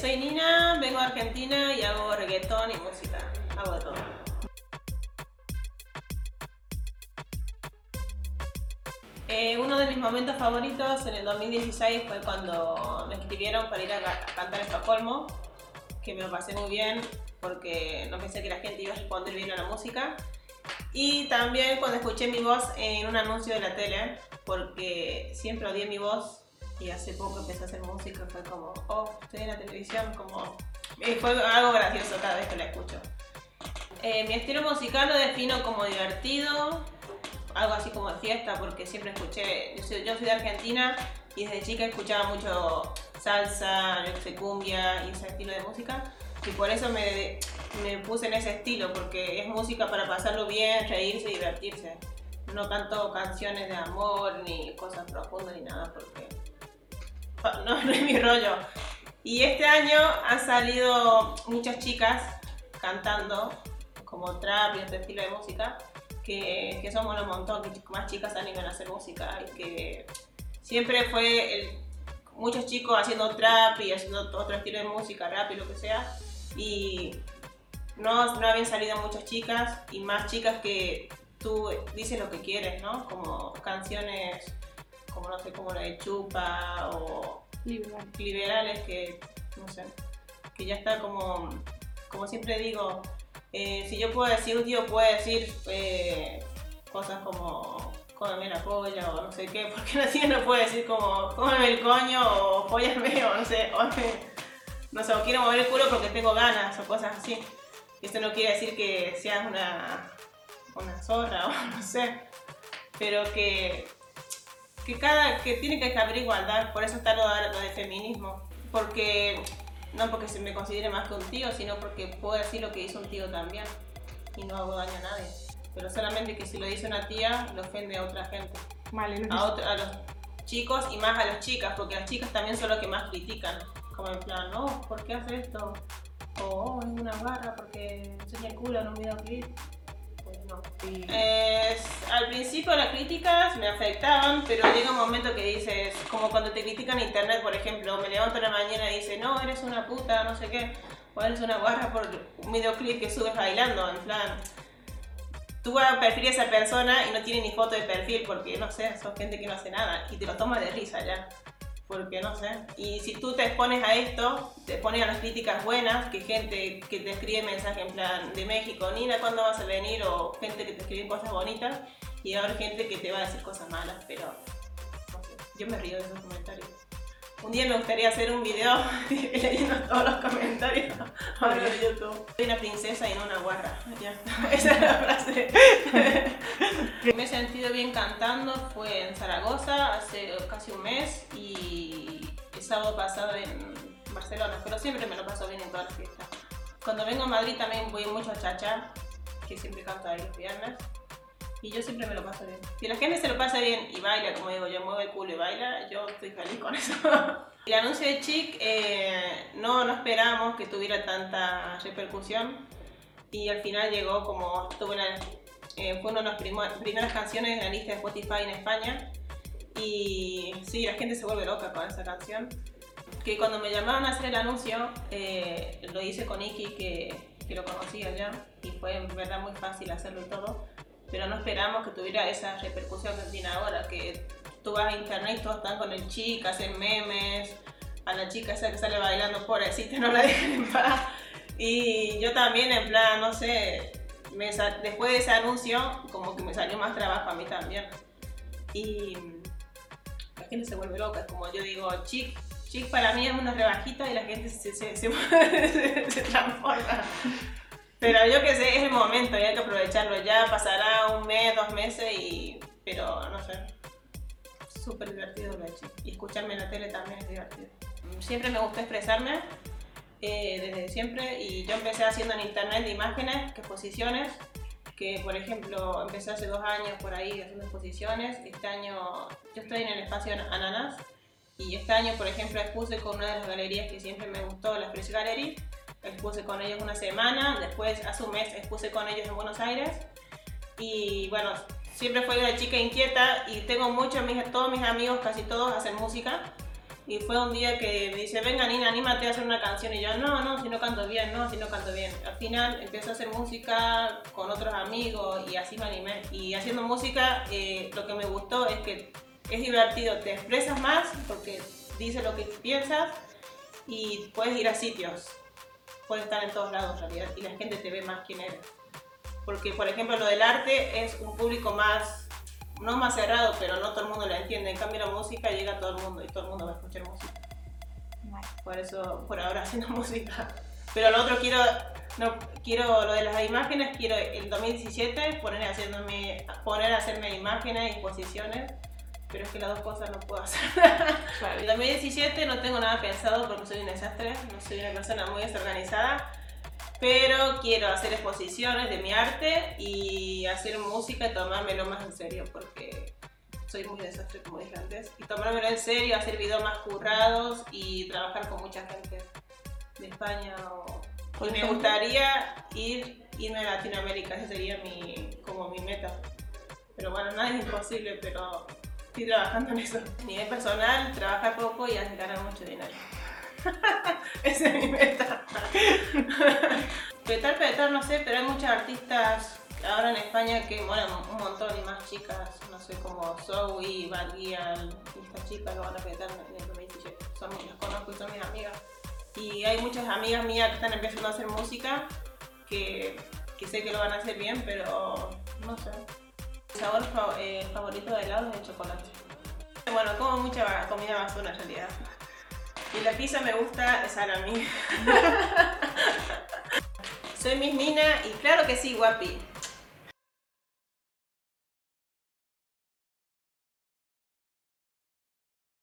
Soy Nina, vengo de Argentina y hago reggaetón y música. Hago de todo. Eh, uno de mis momentos favoritos en el 2016 fue cuando me escribieron para ir a, a cantar a Estocolmo, que me lo pasé muy bien porque no pensé que la gente iba a responder bien a la música. Y también cuando escuché mi voz en un anuncio de la tele, porque siempre odié mi voz y hace poco empecé a hacer música, fue como, oh, estoy en la televisión, como... eh, fue algo gracioso cada vez que la escucho. Eh, mi estilo musical lo defino como divertido, algo así como fiesta, porque siempre escuché, yo soy, yo soy de Argentina y desde chica escuchaba mucho salsa, cumbia y ese estilo de música. Y por eso me, me puse en ese estilo, porque es música para pasarlo bien, reírse y divertirse. No canto canciones de amor, ni cosas profundas, ni nada, porque no, no es mi rollo. Y este año han salido muchas chicas cantando como trap y este estilo de música, que, que somos un montón, que más chicas animan a hacer música y que siempre fue el- muchos chicos haciendo trap y haciendo otro estilo de música, rap y lo que sea, y no, no habían salido muchas chicas y más chicas que tú dices lo que quieres, ¿no? Como canciones como no sé, como la de Chupa o Liberal. liberales que, no sé, que ya está como, como siempre digo, eh, si yo puedo decir, un tío puede decir eh, cosas como cómeme la polla o no sé qué, porque la tía no puede decir como cómeme el coño o follame o no sé, o, no sé, o quiero mover el culo porque tengo ganas o cosas así. Y Esto no quiere decir que seas una, una zorra o no sé, pero que que cada que tiene que haber igualdad, por eso está lo, de- lo de feminismo, porque no porque se me considere más que un tío, sino porque puedo decir lo que hizo un tío también y no hago daño a nadie. Pero solamente que si lo dice una tía, lo ofende a otra gente, Vale, no a, otro- a los chicos y más a las chicas, porque las chicas también son las que más critican, como en plan, no, ¿por qué hace esto? O oh, es una barra porque enseña el culo en un videoclip. Pues no. Es- al principio las críticas me afectaban, pero llega un momento que dices, como cuando te critican en internet, por ejemplo, me levanto en la mañana y dice, no, eres una puta, no sé qué, o eres una guarra por un videoclip que subes bailando, en plan, tú vas a perfil a esa persona y no tiene ni foto de perfil porque, no sé, son gente que no hace nada y te lo tomas de risa ya. Porque no sé. Y si tú te expones a esto, te expones a las críticas buenas, que gente que te escribe mensajes en plan de México, Nina, ¿cuándo vas a venir? O gente que te escribe cosas bonitas. Y ahora gente que te va a decir cosas malas, pero no sé. Yo me río de esos comentarios. Un día me gustaría hacer un video leyendo todos los comentarios ahora de YouTube. Soy una princesa y no una guarra. Ya está. Esa es la frase. me he sentido bien cantando fue en Zaragoza hace casi un mes y el sábado pasado en Barcelona, pero siempre me lo paso bien en todas las fiestas. Cuando vengo a Madrid también voy mucho a Chacha, que siempre canto ahí los viernes. Y yo siempre me lo paso bien. Si la gente se lo pasa bien y baila, como digo yo, mueve el culo y baila, yo estoy feliz con eso. el anuncio de Chic eh, no, no esperábamos que tuviera tanta repercusión y al final llegó como tuvo eh, fue una de las primeras canciones en la lista de Spotify en España y sí, la gente se vuelve loca con esa canción. Que cuando me llamaron a hacer el anuncio, eh, lo hice con Iki, que, que lo conocía ya, y fue en verdad muy fácil hacerlo y todo, pero no esperamos que tuviera esa repercusión que tiene ahora, que tú vas a internet y todos están con el chica, hacen memes, a la chica esa que sale bailando, pobrecita, no la dejan en paz. Y yo también, en plan, no sé, después de ese anuncio, como que me salió más trabajo a mí también. Y la gente se vuelve loca, como yo digo, chic, chic para mí es una rebajita y la gente se, se, transforma. Pero yo que sé, es el momento aprovecharlo. Ya pasará un mes, dos meses y... Pero no sé. Súper divertido lo de chic. Y escucharme en la tele también es divertido. Siempre me gusta expresarme, eh, desde siempre. Y yo empecé haciendo en internet imágenes, exposiciones. Que por ejemplo empecé hace dos años por ahí haciendo exposiciones. Este año yo estoy en el espacio Ananas. Y este año, por ejemplo, expuse con una de las galerías que siempre me gustó, la Fresh Gallery. Expuse con ellos una semana, después hace un mes expuse con ellos en Buenos Aires. Y bueno, siempre fui una chica inquieta y tengo muchos, mis, todos mis amigos, casi todos hacen música. Y fue un día que me dice, venga Nina, anímate a hacer una canción. Y yo, no, no, si no canto bien, no, si no canto bien. Al final empecé a hacer música con otros amigos y así me animé. Y haciendo música, eh, lo que me gustó es que es divertido, te expresas más porque dices lo que piensas y puedes ir a sitios. Puedes estar en todos lados en realidad y la gente te ve más quién eres. Porque, por ejemplo, lo del arte es un público más no más cerrado, pero no todo el mundo la entiende. En cambio, la música llega a todo el mundo y todo el mundo va a escuchar música. Por eso, por ahora, haciendo música. Pero lo otro quiero, no, quiero lo de las imágenes, quiero el 2017 poner, haciéndome, poner a hacerme imágenes y exposiciones, pero es que las dos cosas no puedo hacer. Claro. El 2017 no tengo nada pensado porque soy un desastre, no soy una persona muy desorganizada pero quiero hacer exposiciones de mi arte y hacer música y tomármelo más en serio porque soy muy desastre como dije antes y tomármelo en serio, hacer videos más currados y trabajar con mucha gente de España o, y me gustaría ir irme a Latinoamérica, esa sería mi, como mi meta. Pero bueno, nada es imposible, pero estoy trabajando en eso. A nivel personal, trabajar poco y ganar mucho dinero. Esa es mi meta. petar, petar, no sé, pero hay muchas artistas ahora en España que molan un montón y más chicas, no sé, como Zoe, Baguial, estas chicas lo van a petar en el 2017. Son, las conozco y son mis amigas. Y hay muchas amigas mías que están empezando a hacer música que, que sé que lo van a hacer bien, pero no sé. Mi sabor eh, favorito de helado es el chocolate. Bueno, como mucha comida basura en realidad. Y la pizza me gusta es a mí. Soy Miss Nina y claro que sí, guapi.